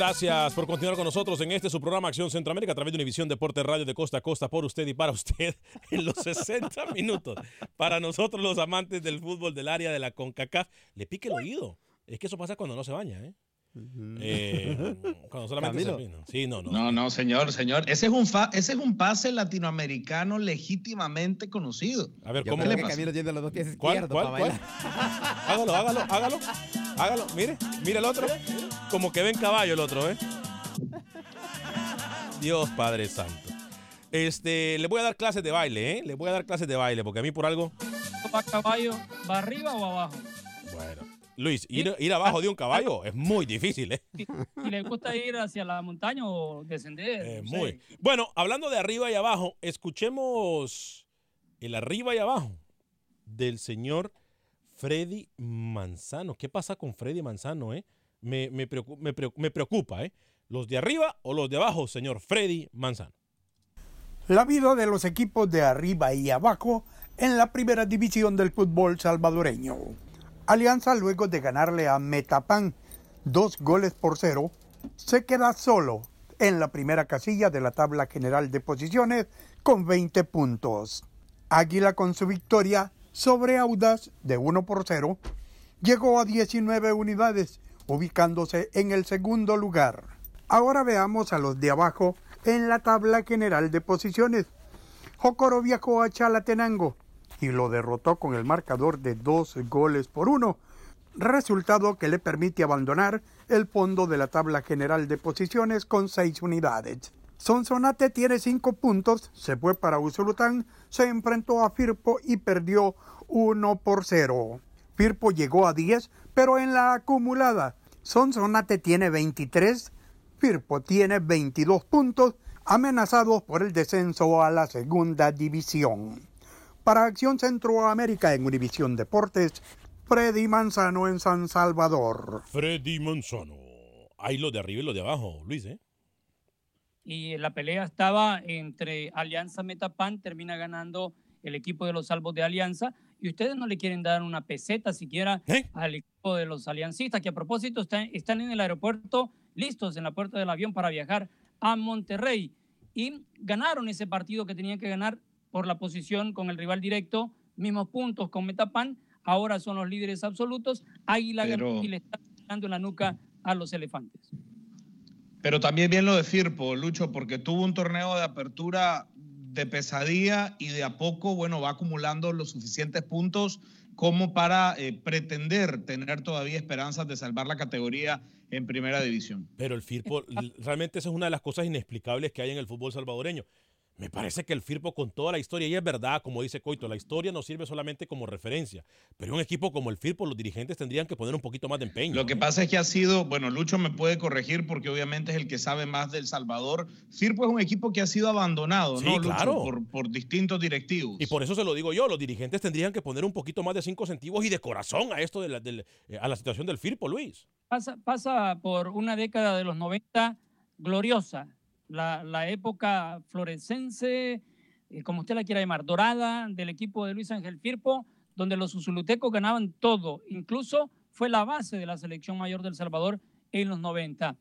Gracias por continuar con nosotros en este su programa Acción Centroamérica a través de Univisión Deporte Radio de Costa a Costa por usted y para usted en los 60 minutos. Para nosotros los amantes del fútbol del área de la CONCACAF, le pique el oído. Es que eso pasa cuando no se baña, ¿eh? Eh, cuando solamente se Camilo. peina. Sí, no, no. No, no, señor, señor. Ese es un, fa- ese es un pase latinoamericano legítimamente conocido. A ver, Yo ¿cómo? creo que Camilo tiene los dos pies ¿Cuál, izquierdos cuál, para cuál? bailar. Hágalo, hágalo, hágalo. Hágalo. Mire, mire el otro. Como que ven caballo el otro, ¿eh? Dios Padre Santo. Este, le voy a dar clases de baile, ¿eh? Le voy a dar clases de baile, porque a mí por algo. ¿Va caballo? ¿Va arriba o abajo? Bueno. Luis, ir, ir abajo de un caballo es muy difícil, ¿eh? ¿Y le gusta ir hacia la montaña o descender? Eh, No sé. muy. Bueno, hablando de arriba y abajo, escuchemos el arriba y abajo del señor Freddy Manzano. ¿Qué pasa con Freddy Manzano, eh? Me, me preocu- me me preocupa, ¿eh? ¿Los de arriba o los de abajo, señor Freddy Manzano? La vida de los equipos de arriba y abajo en la primera división del fútbol salvadoreño. Alianza, luego de ganarle a Metapan dos goles por cero, se queda solo en la primera casilla de la tabla general de posiciones con 20 puntos. Águila con su victoria sobre Audas de 1 por 0 llegó a 19 unidades, ubicándose en el segundo lugar. Ahora veamos a los de abajo en la tabla general de posiciones. Jocoro viajó a Chalatenango y lo derrotó con el marcador de dos goles por uno, resultado que le permite abandonar el fondo de la tabla general de posiciones con seis unidades. Sonsonate tiene cinco puntos, se fue para Usulután, se enfrentó a Firpo y perdió 1 por 0. Firpo llegó a 10, pero en la acumulada, Sonsonate tiene 23, Firpo tiene 22 puntos, amenazados por el descenso a la segunda división. Para Acción Centroamérica en Univisión Deportes, Freddy Manzano en San Salvador. Freddy Manzano. Ahí los de arriba y los de abajo, Luis, ¿eh? Y la pelea estaba entre Alianza Metapan, termina ganando el equipo de los salvos de Alianza, y ustedes no le quieren dar una peseta siquiera al equipo de los aliancistas, que a propósito están, están en el aeropuerto listos en la puerta del avión para viajar a Monterrey. Y ganaron ese partido que tenían que ganar por la posición con el rival directo, mismos puntos con Metapan, ahora son los líderes absolutos. Águila Pero- y le está dando en la nuca a los elefantes. Pero también bien lo de Firpo, Lucho, porque tuvo un torneo de apertura de pesadilla y de a poco, bueno, va acumulando los suficientes puntos como para eh, pretender tener todavía esperanzas de salvar la categoría en primera división. Pero el Firpo, realmente esa es una de las cosas inexplicables que hay en el fútbol salvadoreño. Me parece que el Firpo con toda la historia, y es verdad, como dice Coito, la historia no sirve solamente como referencia, pero un equipo como el Firpo, los dirigentes tendrían que poner un poquito más de empeño. Lo que pasa es que ha sido, bueno, Lucho me puede corregir porque obviamente es el que sabe más del Salvador. Firpo es un equipo que ha sido abandonado, Sí, ¿no, Lucho? claro. Por, por distintos directivos. Y por eso se lo digo yo, los dirigentes tendrían que poner un poquito más de cinco centavos y de corazón a esto de la, del- eh, a la situación del Firpo, Luis. Pasa, pasa por una década de los 90 gloriosa, la, época florescense, eh, como usted la quiera llamar, dorada del equipo de Luis Ángel Firpo, donde los usulutecos ganaban todo, incluso fue la base de la selección mayor del Salvador en los 90.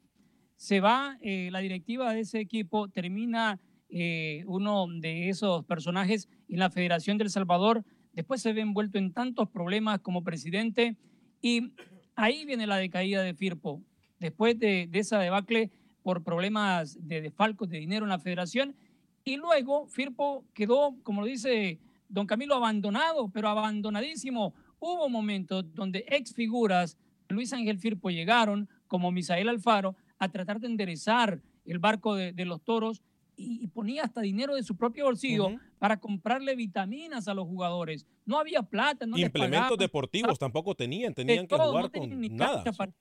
Se va eh, la directiva de ese equipo, termina eh, uno de esos personajes en la Federación del Salvador, después se ve envuelto en tantos problemas como presidente y ahí viene la decaída de Firpo. Después de, de esa debacle por problemas de desfalcos de dinero en la federación y luego Firpo quedó, como lo dice don Camilo, abandonado, pero abandonadísimo. Hubo momentos donde ex figuras Luis Ángel Firpo llegaron, como Misael Alfaro, a tratar de enderezar el barco de, de los toros y, y ponía hasta dinero de su propio bolsillo para comprarle vitaminas a los jugadores. No había plata, no Implementos deportivos tampoco tenían, De tenían que todo, jugar no tenían con nada. para.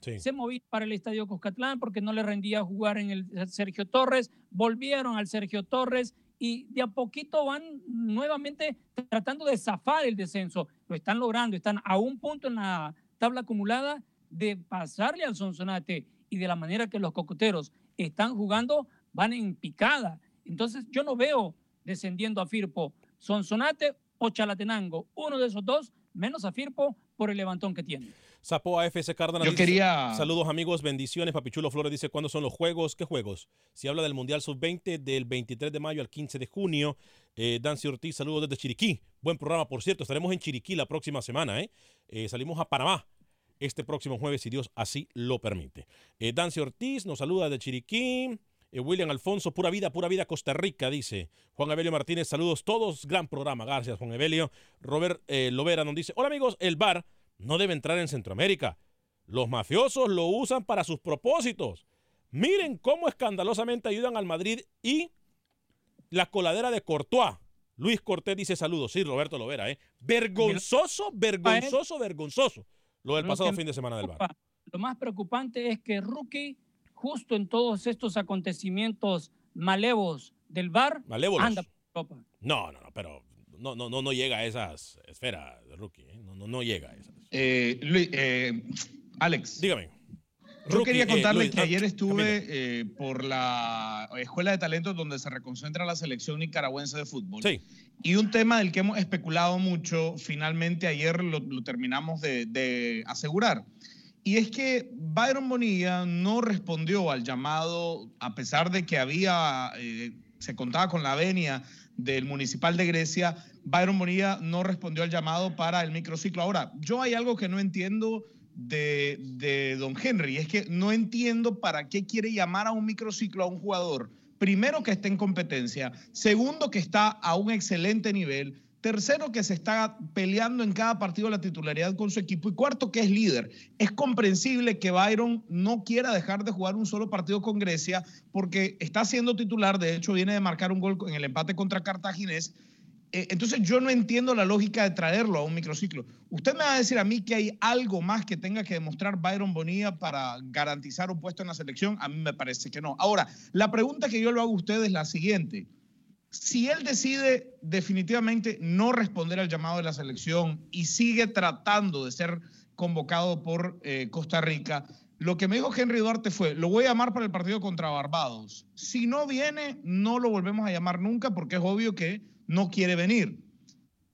Sí. Se movían para el estadio Cuscatlán porque no le rendía jugar en el Sergio Torres. Volvieron al Sergio Torres y de a poquito van nuevamente tratando de zafar el descenso. Lo están logrando, están a un punto en la tabla acumulada de pasarle al Sonsonate y de la manera que los cocoteros están jugando, van en picada. Entonces yo no veo descendiendo a Firpo, Sonsonate o Chalatenango, uno de esos dos, menos a Firpo por el levantón que tiene. Sapo AFC Cárdenas. Yo dice, quería- Saludos amigos, bendiciones. Papichulo Flores dice, ¿cuándo son los juegos? ¿Qué juegos? Si habla del Mundial Sub-20 del 23 de mayo al 15 de junio. Eh, Dancy Ortiz, saludos desde Chiriquí. Buen programa, por cierto. Estaremos en Chiriquí la próxima semana. ¿eh? Eh, salimos a Panamá este próximo jueves, si Dios así lo permite. Eh, Dancy Ortiz nos saluda de Chiriquí. Eh, William Alfonso, pura vida, pura vida, Costa Rica, dice. Juan Evelio Martínez, saludos todos. Gran programa, gracias, Juan Evelio. Robert eh, Lovera nos dice, hola amigos, el bar no debe entrar en Centroamérica. Los mafiosos lo usan para sus propósitos. Miren cómo escandalosamente ayudan al Madrid y la coladera de Courtois. Luis Cortés dice saludos. Sí, Roberto Lovera, ¿eh? Vergonzoso, vergonzoso, vergonzoso. Lo del pasado fin de semana del bar. Lo más preocupante es que Rookie, justo en todos estos acontecimientos malevos del bar, Malévolos. anda por Europa. No, no, no, pero no, no, no, no llega a esas esferas de rookie. ¿eh? No, no, no llega a esas. Eh, Luis, eh, Alex. Dígame. Yo Rookie, quería eh, contarle Luis, que ah, ayer estuve eh, por la Escuela de Talentos donde se reconcentra la selección nicaragüense de fútbol. Sí. Y un tema del que hemos especulado mucho, finalmente ayer lo, lo terminamos de, de asegurar. Y es que Byron Bonilla no respondió al llamado, a pesar de que había, eh, se contaba con la venia del municipal de Grecia, Byron Bonilla no respondió al llamado para el microciclo. Ahora, yo hay algo que no entiendo de, de don Henry, es que no entiendo para qué quiere llamar a un microciclo a un jugador, primero que esté en competencia, segundo que está a un excelente nivel, tercero que se está peleando en cada partido la titularidad con su equipo y cuarto que es líder. Es comprensible que Byron no quiera dejar de jugar un solo partido con Grecia porque está siendo titular, de hecho viene de marcar un gol en el empate contra Cartaginés. Eh, Entonces yo no entiendo la lógica de traerlo a un microciclo. Usted me va a decir a mí que hay algo más que tenga que demostrar Byron Bonilla para garantizar un puesto en la selección. A mí me parece que no. Ahora, la pregunta que yo le hago a usted es la siguiente. Si él decide definitivamente no responder al llamado de la selección y sigue tratando de ser convocado por eh, Costa Rica, lo que me dijo Henry Duarte fue, lo voy a llamar para el partido contra Barbados. Si no viene, no lo volvemos a llamar nunca porque es obvio que no quiere venir.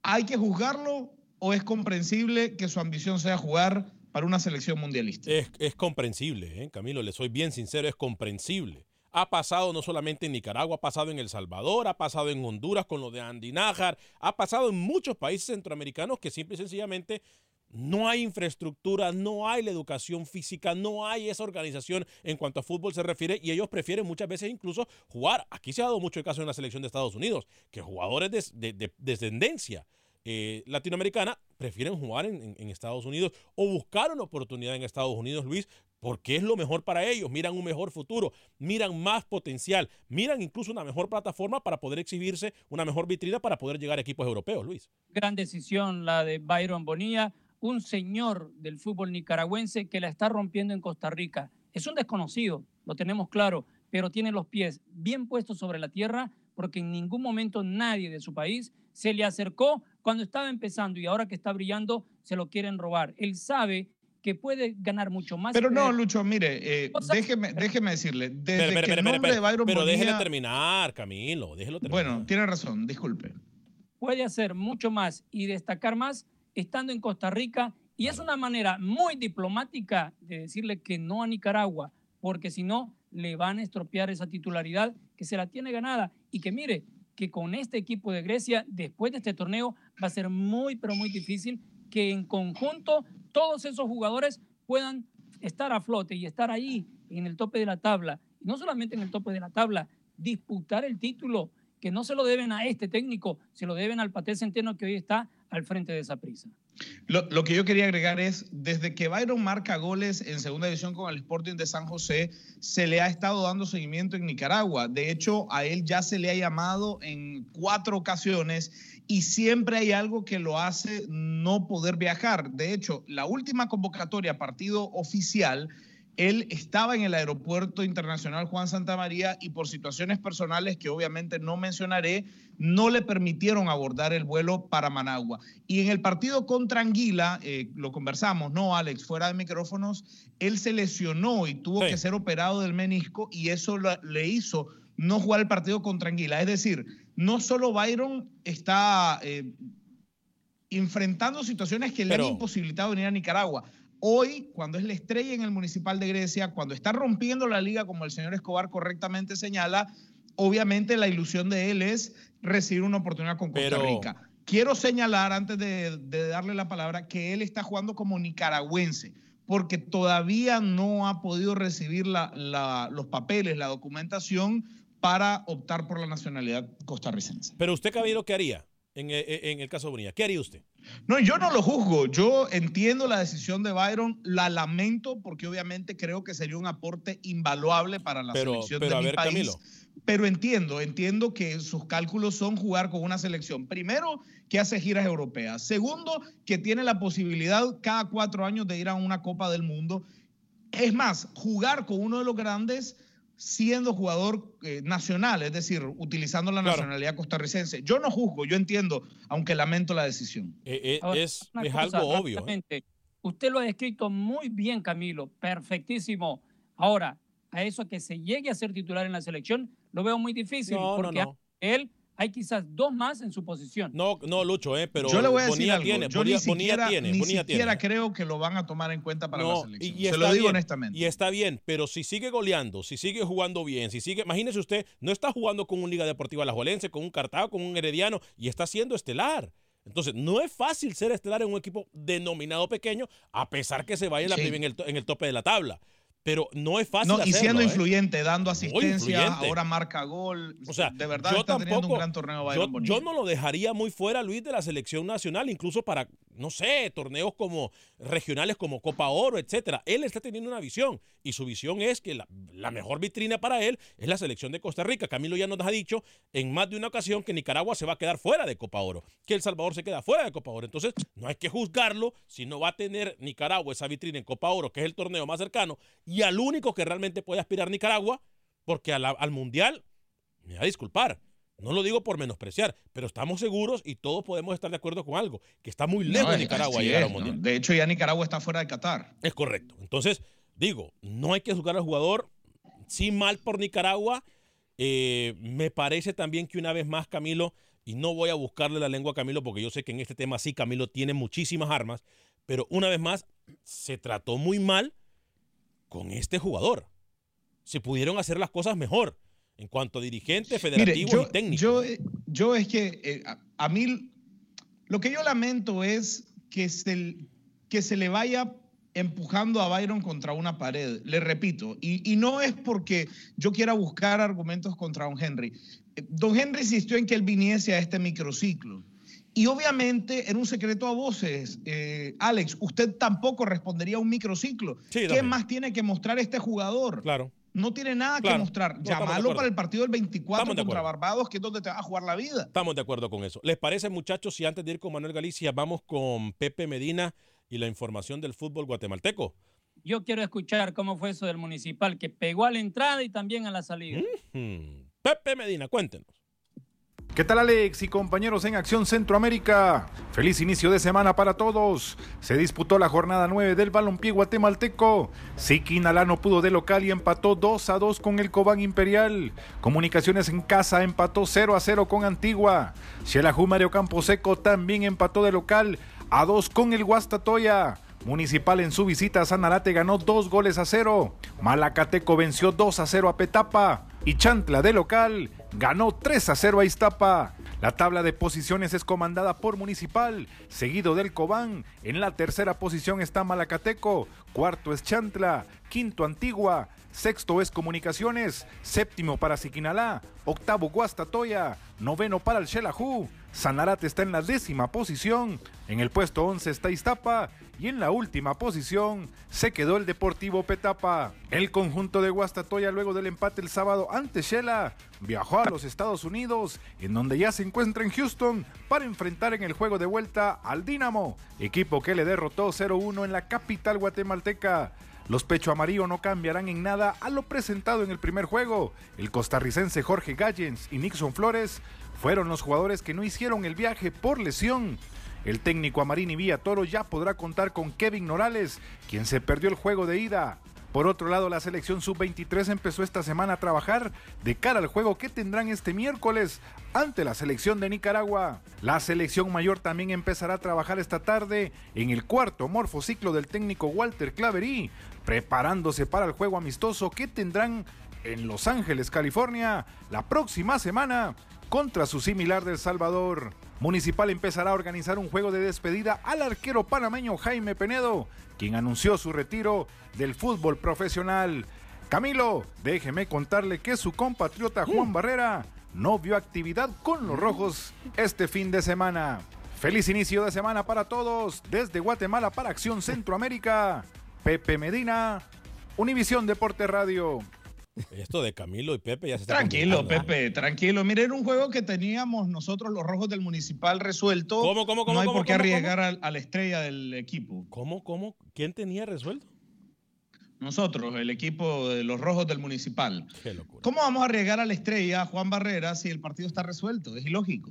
¿Hay que juzgarlo o es comprensible que su ambición sea jugar para una selección mundialista? Es, comprensible, ¿eh? Camilo, le soy bien sincero, es comprensible. Ha pasado no solamente en Nicaragua, ha pasado en El Salvador, ha pasado en Honduras con lo de Andy Nájar, ha pasado en muchos países centroamericanos que simple y sencillamente no hay infraestructura, no hay la educación física, no hay esa organización en cuanto a fútbol se refiere y ellos prefieren muchas veces incluso jugar. Aquí se ha dado mucho el caso en la selección de Estados Unidos, que jugadores de, de- de descendencia eh, latinoamericana prefieren jugar en Estados Unidos o buscar una oportunidad en Estados Unidos, Luis, porque es lo mejor para ellos, miran un mejor futuro, miran más potencial, miran incluso una mejor plataforma para poder exhibirse, una mejor vitrina para poder llegar a equipos europeos, Luis. Gran decisión la de Byron Bonilla, un señor del fútbol nicaragüense que la está rompiendo en Costa Rica. Es un desconocido, lo tenemos claro, pero tiene los pies bien puestos sobre la tierra porque en ningún momento nadie de su país se le acercó cuando estaba empezando y ahora que está brillando se lo quieren robar. Él sabe que puede ganar mucho más. Pero no, Lucho, mire, eh, déjeme, déjeme decirle, desde Pero, que pero, el pero, nombre de Byron pero déjele Bonilla- terminar, Camilo, déjelo terminar. Bueno, tiene razón, disculpe. puede hacer mucho más y destacar más estando en Costa Rica. Y es una manera muy diplomática de decirle que no a Nicaragua, porque si no, le van a estropear esa titularidad que se la tiene ganada. Y que mire, que con este equipo de Grecia, después de este torneo, va a ser muy, pero muy difícil que en conjunto todos esos jugadores puedan estar a flote y estar ahí en el tope de la tabla. Y no solamente en el tope de la tabla, disputar el título, que no se lo deben a este técnico, se lo deben al Paté Centeno que hoy está al frente de esa prisa. Lo, que yo quería agregar es, desde que Byron marca goles en segunda división con el Sporting de San José, se le ha estado dando seguimiento en Nicaragua. De hecho, a él ya se le ha llamado en cuatro ocasiones y siempre hay algo que lo hace no poder viajar. De hecho, la última convocatoria, partido oficial, él estaba en el aeropuerto internacional Juan Santa María y por situaciones personales que obviamente no mencionaré, no le permitieron abordar el vuelo para Managua. Y en el partido contra Anguila, eh, lo conversamos, ¿no, Alex? Fuera de micrófonos, él se lesionó y tuvo que ser operado del menisco y eso lo- le hizo no jugar el partido contra Anguila. Es decir, no solo Byron está eh, enfrentando situaciones que le Pero- han imposibilitado venir a Nicaragua. Hoy, cuando es la estrella en el Municipal de Grecia, cuando está rompiendo la liga, como el señor Escobar correctamente señala, obviamente la ilusión de él es recibir una oportunidad con Costa Pero- Rica. Quiero señalar, antes de, de darle la palabra, que él está jugando como nicaragüense, porque todavía no ha podido recibir la- la- los papeles, la documentación para optar por la nacionalidad costarricense. Pero usted, Camilo, ¿qué haría en, eh, en el caso de Bonilla? ¿Qué haría usted? No, yo no lo juzgo. Yo entiendo la decisión de Byron, la lamento porque obviamente creo que sería un aporte invaluable para la Pero- selección pero de a mi ver, país. Camilo. Pero entiendo, entiendo que sus cálculos son jugar con una selección. Primero, que hace giras europeas. Segundo, que tiene la posibilidad cada cuatro años de ir a una Copa del Mundo. Es más, jugar con uno de los grandes siendo jugador eh, nacional, es decir, utilizando la Claro. nacionalidad costarricense. Yo no juzgo, yo entiendo, aunque lamento la decisión. Eh, eh, Ahora, es es cosa, algo obvio. ¿eh? Usted lo ha descrito muy bien, Camilo, perfectísimo. Ahora, a eso que se llegue a ser titular en la selección, lo veo muy difícil, No, no, porque no. él hay quizás dos más en su posición. No, no, Lucho, eh, pero yo le voy a decir Bonilla algo. tiene, yo Bonilla, ni Bonilla siquiera, tiene, ni Bonilla siquiera tiene. creo que lo van a tomar en cuenta para la selección. y, y Se está lo digo bien, honestamente. Y está bien, pero si sigue goleando, si sigue jugando bien, si sigue, imagínese usted, no está jugando con un Liga Deportiva Alajuelense, con un Cartago, con un Herediano y está siendo estelar. Entonces, no es fácil ser estelar en un equipo denominado pequeño, a pesar que se vaya en, la Sí. en el, to- en el tope de la tabla. Pero no es fácil No, y hacerlo, siendo ¿eh? influyente, dando asistencia, influyente. ahora marca gol. O sea, de verdad yo está teniendo tampoco- un gran torneo yo no lo dejaría muy fuera, Luis, de la selección nacional, incluso para, no sé, torneos como regionales como Copa Oro, etcétera. Él está teniendo una visión y su visión es que la, mejor vitrina para él es la selección de Costa Rica. Camilo ya nos ha dicho en más de una ocasión que Nicaragua se va a quedar fuera de Copa Oro, que El Salvador se queda fuera de Copa Oro. Entonces, no hay que juzgarlo si no va a tener Nicaragua esa vitrina en Copa Oro, que es el torneo más cercano, y al único que realmente puede aspirar Nicaragua, porque al Mundial me va a disculpar. No lo digo por menospreciar, pero estamos seguros y todos podemos estar de acuerdo con algo, que está muy lejos No, de Nicaragua llegar a es, mundial. De hecho, ya Nicaragua está fuera de Qatar. Es correcto. Entonces, digo, no hay que juzgar al jugador, sí mal por Nicaragua. Eh, me parece también que una vez más Camilo, y no voy a buscarle la lengua a Camilo porque yo sé que en este tema sí Camilo tiene muchísimas armas, pero una vez más se trató muy mal con este jugador. Se pudieron hacer las cosas mejor en cuanto a dirigente, federativo Mire, yo, y técnico. Yo, yo es que eh, a, a mí lo que yo lamento es que se, que se le vaya empujando a Byron contra una pared, le repito, y, y no es porque yo quiera buscar argumentos contra Don Henry. Eh, Don Henry insistió en que él viniese a este microciclo. Y obviamente era un secreto a voces. Eh, Alex, usted tampoco respondería a un microciclo. ¿Qué más tiene que mostrar este jugador? Claro. No tiene nada que mostrar. Llámalo para el partido del 24 contra Barbados, que es donde te va a jugar la vida. Estamos de acuerdo con eso. ¿Les parece, muchachos, si antes de ir con Manuel Galicia vamos con Pepe Medina y la información del fútbol guatemalteco? Yo quiero escuchar cómo fue eso del municipal, que pegó a la entrada y también a la salida. Pepe Medina, cuéntenos. ¿Qué tal Alex y compañeros en Acción Centroamérica? Feliz inicio de semana para todos. Se disputó la jornada 9 del balompié guatemalteco. Siquinalá no pudo de local y empató 2 a 2 con el Cobán Imperial. Comunicaciones en casa empató 0 a 0 con Antigua. Xelajú Mario Camposeco también empató de local a 2 con el Guastatoya. Municipal en su visita a Sanarate ganó 2 goles a 0. Malacateco venció 2 a 0 a Petapa. Y Chantla de local ganó 3 a 0 a Iztapa. La tabla de posiciones es comandada por Municipal, seguido del Cobán. En la tercera posición está Malacateco, cuarto es Chantla, quinto Antigua, sexto es Comunicaciones, séptimo para Siquinalá, octavo Guastatoya, noveno para el Xelajú. Sanarate está en la décima posición, en el puesto 11 está Iztapa y en la última posición se quedó el Deportivo Petapa. El conjunto de Guastatoya luego del empate el sábado ante Shela viajó a los Estados Unidos en donde ya se encuentra en Houston para enfrentar en el juego de vuelta al Dinamo, equipo que le derrotó 0-1 en la capital guatemalteca. Los pecho amarillo no cambiarán en nada a lo presentado en el primer juego. El costarricense Jorge Gallens y Nixon Flores fueron los jugadores que no hicieron el viaje por lesión. El técnico Amarini Villa Toro ya podrá contar con Kevin Morales, quien se perdió el juego de ida. Por otro lado, la selección sub-23 empezó esta semana a trabajar de cara al juego que tendrán este miércoles ante la selección de Nicaragua. La selección mayor también empezará a trabajar esta tarde en el cuarto morfociclo del técnico Walter Claverí, preparándose para el juego amistoso que tendrán en Los Ángeles, California, la próxima semana contra su similar del Salvador. Municipal empezará a organizar un juego de despedida al arquero panameño Jaime Penedo, quien anunció su retiro del fútbol profesional. Camilo, déjeme contarle que su compatriota Juan Barrera no vio actividad con los rojos este fin de semana. Feliz inicio de semana para todos, desde Guatemala para Acción Centroamérica. Pepe Medina, Univisión Deporte Radio. Esto de Camilo y Pepe ya se está Tranquilo, Pepe, tranquilo. Mire, era un juego que teníamos nosotros los rojos del municipal resuelto. ¿Cómo, cómo, cómo? No hay cómo, por qué cómo, arriesgar a, a, la estrella del equipo. ¿Cómo, cómo? ¿Quién tenía resuelto? Nosotros, el equipo de los rojos del municipal. Qué locura. ¿Cómo vamos a arriesgar a la estrella, Juan Barrera, si el partido está resuelto? Es ilógico.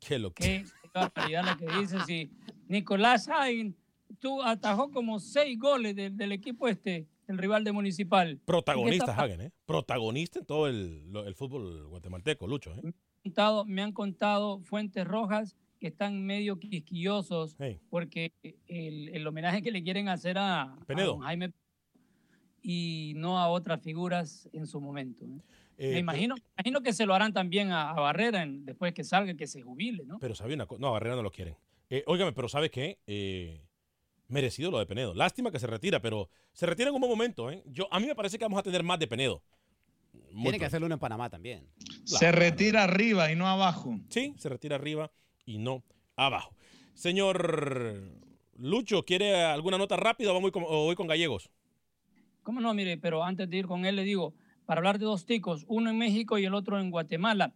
Qué locura. Qué barbaridad la que dice. Si Nicolás Hain tú atajó como seis goles del, del equipo este el rival de Municipal. Protagonista, Hagen, ¿eh? Protagonista en todo el, el fútbol guatemalteco, Lucho. ¿eh? Me, han contado, me han contado fuentes rojas que están medio quisquillosos hey. porque el, el, homenaje que le quieren hacer a, Penedo. a Jaime y no a otras figuras en su momento. ¿eh? Eh, me imagino, pero, imagino que se lo harán también a, a Barrera en, después que salga, que se jubile, ¿no? Pero sabe una cosa, no, a Barrera no lo quieren. Eh, óigame, pero ¿sabe qué? Merecido lo de Penedo. Lástima que se retira, pero se retira en un buen momento. ¿eh? Yo, a mí me parece que vamos a tener más de Penedo. Muy Tiene que hacerlo uno en Panamá también. Claro. Se retira arriba y no abajo. Sí, se retira arriba y no abajo. Señor Lucho, ¿quiere alguna nota rápida o voy con, o voy con Gallegos? ¿Cómo no? Mire, pero antes de ir con él le digo, para hablar de dos ticos, uno en México y el otro en Guatemala.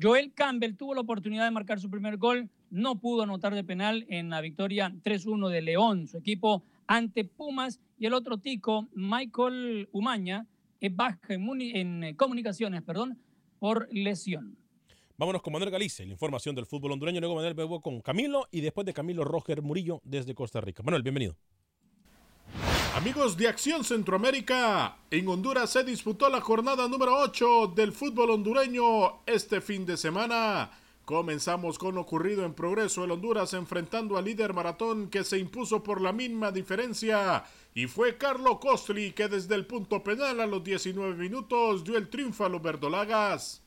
Joel Campbell tuvo la oportunidad de marcar su primer gol, no pudo anotar de penal en la victoria 3-1 de León, su equipo ante Pumas, y el otro tico, Michael Umaña, es baja en, en comunicaciones, perdón, por lesión. Vámonos con Manuel Galicia, la información del fútbol hondureño. Luego Manuel Bebo con Camilo y después de Camilo Roger Murillo desde Costa Rica. Manuel, bienvenido. Amigos de Acción Centroamérica, en Honduras se disputó la jornada número 8 del fútbol hondureño este fin de semana. Comenzamos con lo ocurrido en progreso el Honduras enfrentando al líder maratón que se impuso por la misma diferencia y fue Carlo Costli que desde el punto penal a los 19 minutos dio el triunfo a los verdolagas.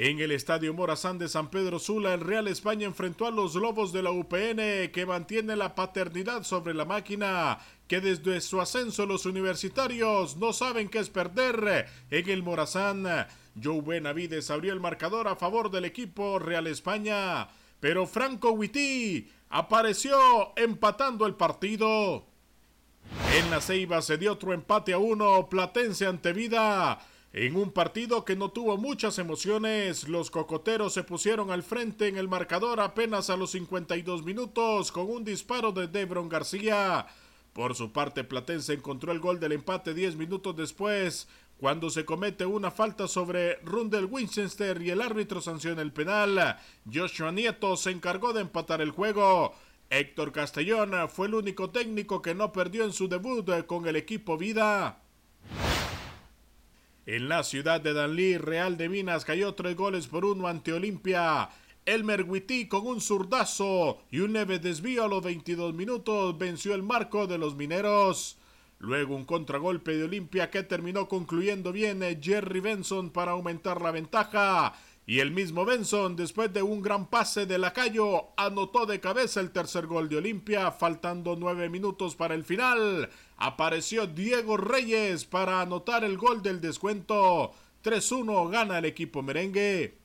En el Estadio Morazán de San Pedro Sula, el Real España enfrentó a los Lobos de la UPN que mantiene la paternidad sobre la máquina, que desde su ascenso los universitarios no saben qué es perder en el Morazán. Joe Benavides abrió el marcador a favor del equipo Real España. pero Franco Witty apareció empatando el partido. En la Ceiba se dio otro empate a uno, Platense ante Vida. En un partido que no tuvo muchas emociones, los cocoteros se pusieron al frente en el marcador apenas a los 52 minutos con un disparo de Debron García. Por su parte, Platense encontró el gol del empate 10 minutos después, cuando se comete una falta sobre Rundel Winchester y el árbitro sanciona el penal. Joshua Nieto se encargó de empatar el juego. Héctor Castellón fue el único técnico que no perdió en su debut con el equipo Vida. En la ciudad de Danlí, Real de Minas cayó tres goles por uno ante Olimpia. Elmer Witty con un zurdazo y un leve desvío a los 22 minutos venció el marco de los mineros. Luego un contragolpe de Olimpia que terminó concluyendo bien Jerry Benson para aumentar la ventaja. Y el mismo Benson, después de un gran pase de Lacayo, anotó de cabeza el tercer gol de Olimpia, faltando nueve minutos para el final. Apareció Diego Reyes para anotar el gol del descuento. 3-1 gana el equipo merengue.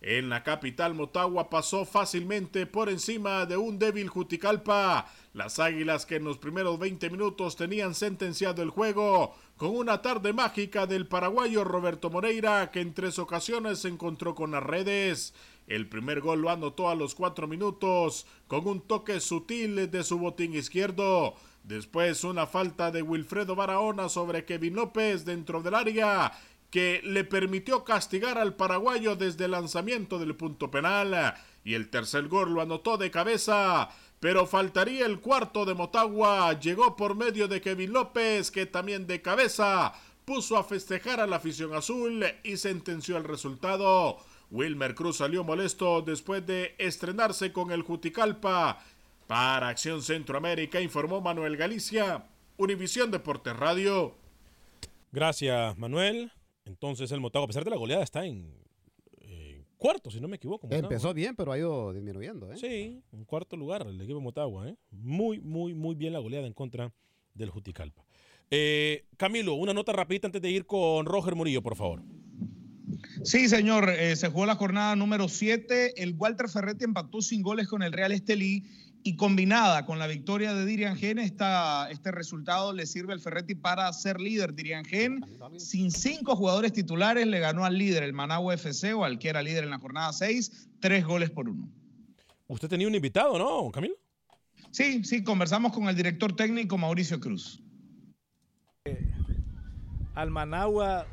En la capital Motagua pasó fácilmente por encima de un débil Juticalpa. Las águilas que en los primeros 20 minutos tenían sentenciado el juego con una tarde mágica del paraguayo Roberto Moreira que en tres ocasiones se encontró con las redes. El primer gol lo anotó a los cuatro minutos con un toque sutil de su botín izquierdo. Después una falta de Wilfredo Barahona sobre Kevin López dentro del área que le permitió castigar al paraguayo desde el lanzamiento del punto penal. Y el tercer gol lo anotó de cabeza. Pero faltaría el cuarto de Motagua. Llegó por medio de Kevin López, que también de cabeza puso a festejar a la afición azul y sentenció el resultado. Wilmer Cruz salió molesto después de estrenarse con el Juticalpa. Para Acción Centroamérica informó Manuel Galicia, Univisión Deportes Radio. Gracias, Manuel. Entonces el Motagua, a pesar de la goleada, está en eh, cuarto, si no me equivoco. Motagua. Empezó bien, pero ha ido disminuyendo. ¿eh? Sí, en cuarto lugar el equipo de Motagua. ¿eh? Muy, muy, muy bien la goleada en contra del Juticalpa. Eh, Camilo, una nota rapidita antes de ir con Roger Murillo, por favor. Sí, señor, eh, se jugó la jornada número 7. El Walter Ferretti empató sin goles con el Real Estelí y combinada con la victoria de Dirian Gen, esta, este resultado le sirve al Ferretti para ser líder. Dirian Gen, sin cinco jugadores titulares, le ganó al líder, el Managua FC, o al que era líder en la jornada 6, tres goles por uno. Usted tenía un invitado, ¿no, Camilo? Sí, sí, conversamos con el director técnico Mauricio Cruz. Al Managua,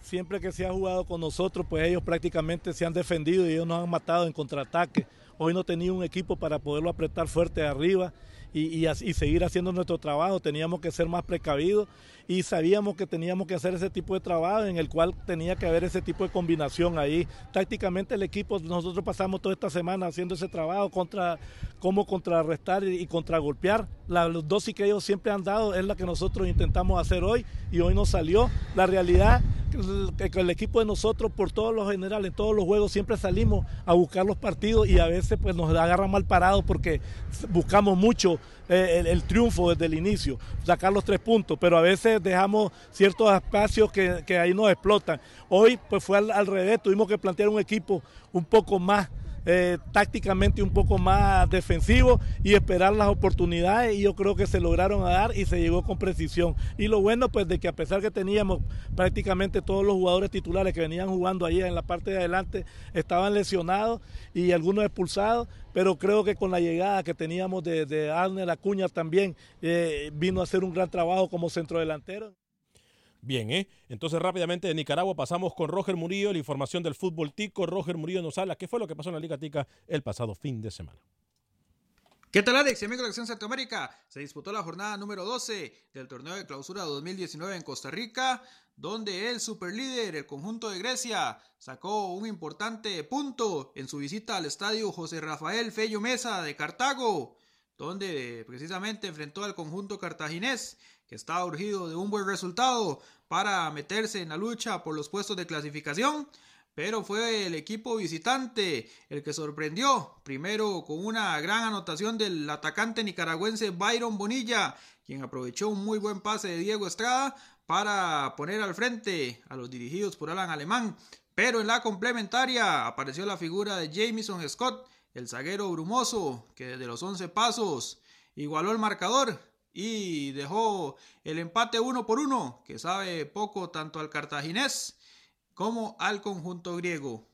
siempre que se ha jugado con nosotros, pues ellos prácticamente se han defendido y ellos nos han matado en contraataque. Hoy no tenía un equipo para poderlo apretar fuerte arriba y, seguir haciendo nuestro trabajo. Teníamos que ser más precavidos y sabíamos que teníamos que hacer ese tipo de trabajo en el cual tenía que haber ese tipo de combinación ahí. Tácticamente el equipo, nosotros pasamos toda esta semana haciendo ese trabajo contra cómo contrarrestar y, y contragolpear. La dosis que ellos siempre han dado es la que nosotros intentamos hacer hoy y hoy nos salió. La realidad que el equipo de nosotros por todos los generales, en todos los juegos siempre salimos a buscar los partidos y a veces pues nos agarra mal parados porque buscamos mucho eh, el, triunfo desde el inicio, sacar los tres puntos, pero a veces dejamos ciertos espacios que, que ahí nos explotan. Hoy pues fue al, al, revés, tuvimos que plantear un equipo un poco más eh, tácticamente un poco más defensivo y esperar las oportunidades y yo creo que se lograron dar y se llegó con precisión. Y lo bueno pues de que a pesar que teníamos prácticamente todos los jugadores titulares que venían jugando ahí en la parte de adelante estaban lesionados y algunos expulsados, pero creo que con la llegada que teníamos de, Arner Acuña también eh, vino a hacer un gran trabajo como centrodelantero. Bien, ¿eh? Entonces rápidamente de Nicaragua pasamos con Roger Murillo, la información del fútbol tico. Roger Murillo nos habla qué fue lo que pasó en la Liga Tica el pasado fin de semana. ¿Qué tal Alex y amigos de Acción Centroamérica? Se disputó la jornada número 12 del torneo de clausura 2019 en Costa Rica, donde el superlíder, el conjunto de Grecia, sacó un importante punto en su visita al estadio José Rafael Fello Mesa de Cartago, donde precisamente enfrentó al conjunto cartaginés que estaba urgido de un buen resultado para meterse en la lucha por los puestos de clasificación, pero fue el equipo visitante el que sorprendió, primero con una gran anotación del atacante nicaragüense Byron Bonilla, quien aprovechó un muy buen pase de Diego Estrada para poner al frente a los dirigidos por Alan Alemán, Pero en la complementaria apareció la figura de Jamison Scott, el zaguero brumoso, que desde los 11 pasos igualó el marcador y dejó el empate uno por uno, que sabe poco tanto al cartaginés como al conjunto griego.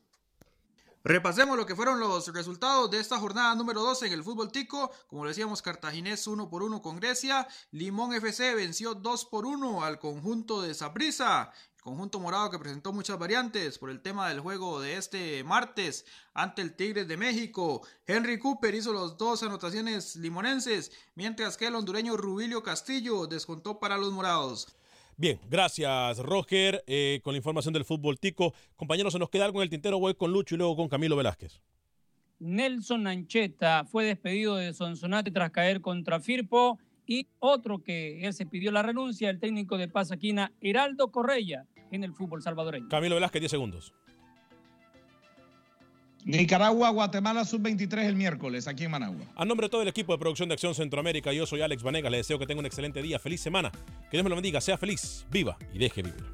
Repasemos lo que fueron los resultados de esta jornada número 12 en el fútbol tico. Como decíamos, Cartaginés 1 por 1 con Grecia. Limón FC venció 2 por 1 al conjunto de Saprissa. Conjunto morado que presentó muchas variantes por el tema del juego de este martes ante el Tigres de México. Henry Cooper hizo las dos anotaciones limonenses, mientras que el hondureño Rubilio Castillo descontó para los morados. Bien, gracias Roger eh, con la información del fútbol tico. Compañeros, se nos queda algo en el tintero. Voy con Lucho y luego con Camilo Velázquez. Nelson Ancheta fue despedido de Sonsonate tras caer contra Firpo y otro que él se pidió la renuncia, el técnico de Pasaquina, Heraldo Correia, en el fútbol salvadoreño. Camilo Velázquez, 10 segundos. Nicaragua, Guatemala, sub-23 el miércoles, aquí en Managua. A nombre de todo el equipo de producción de Acción Centroamérica, yo soy Alex Vanegas. Le deseo que tenga un excelente día, feliz semana. Que Dios me lo bendiga, sea feliz, viva y deje vivir.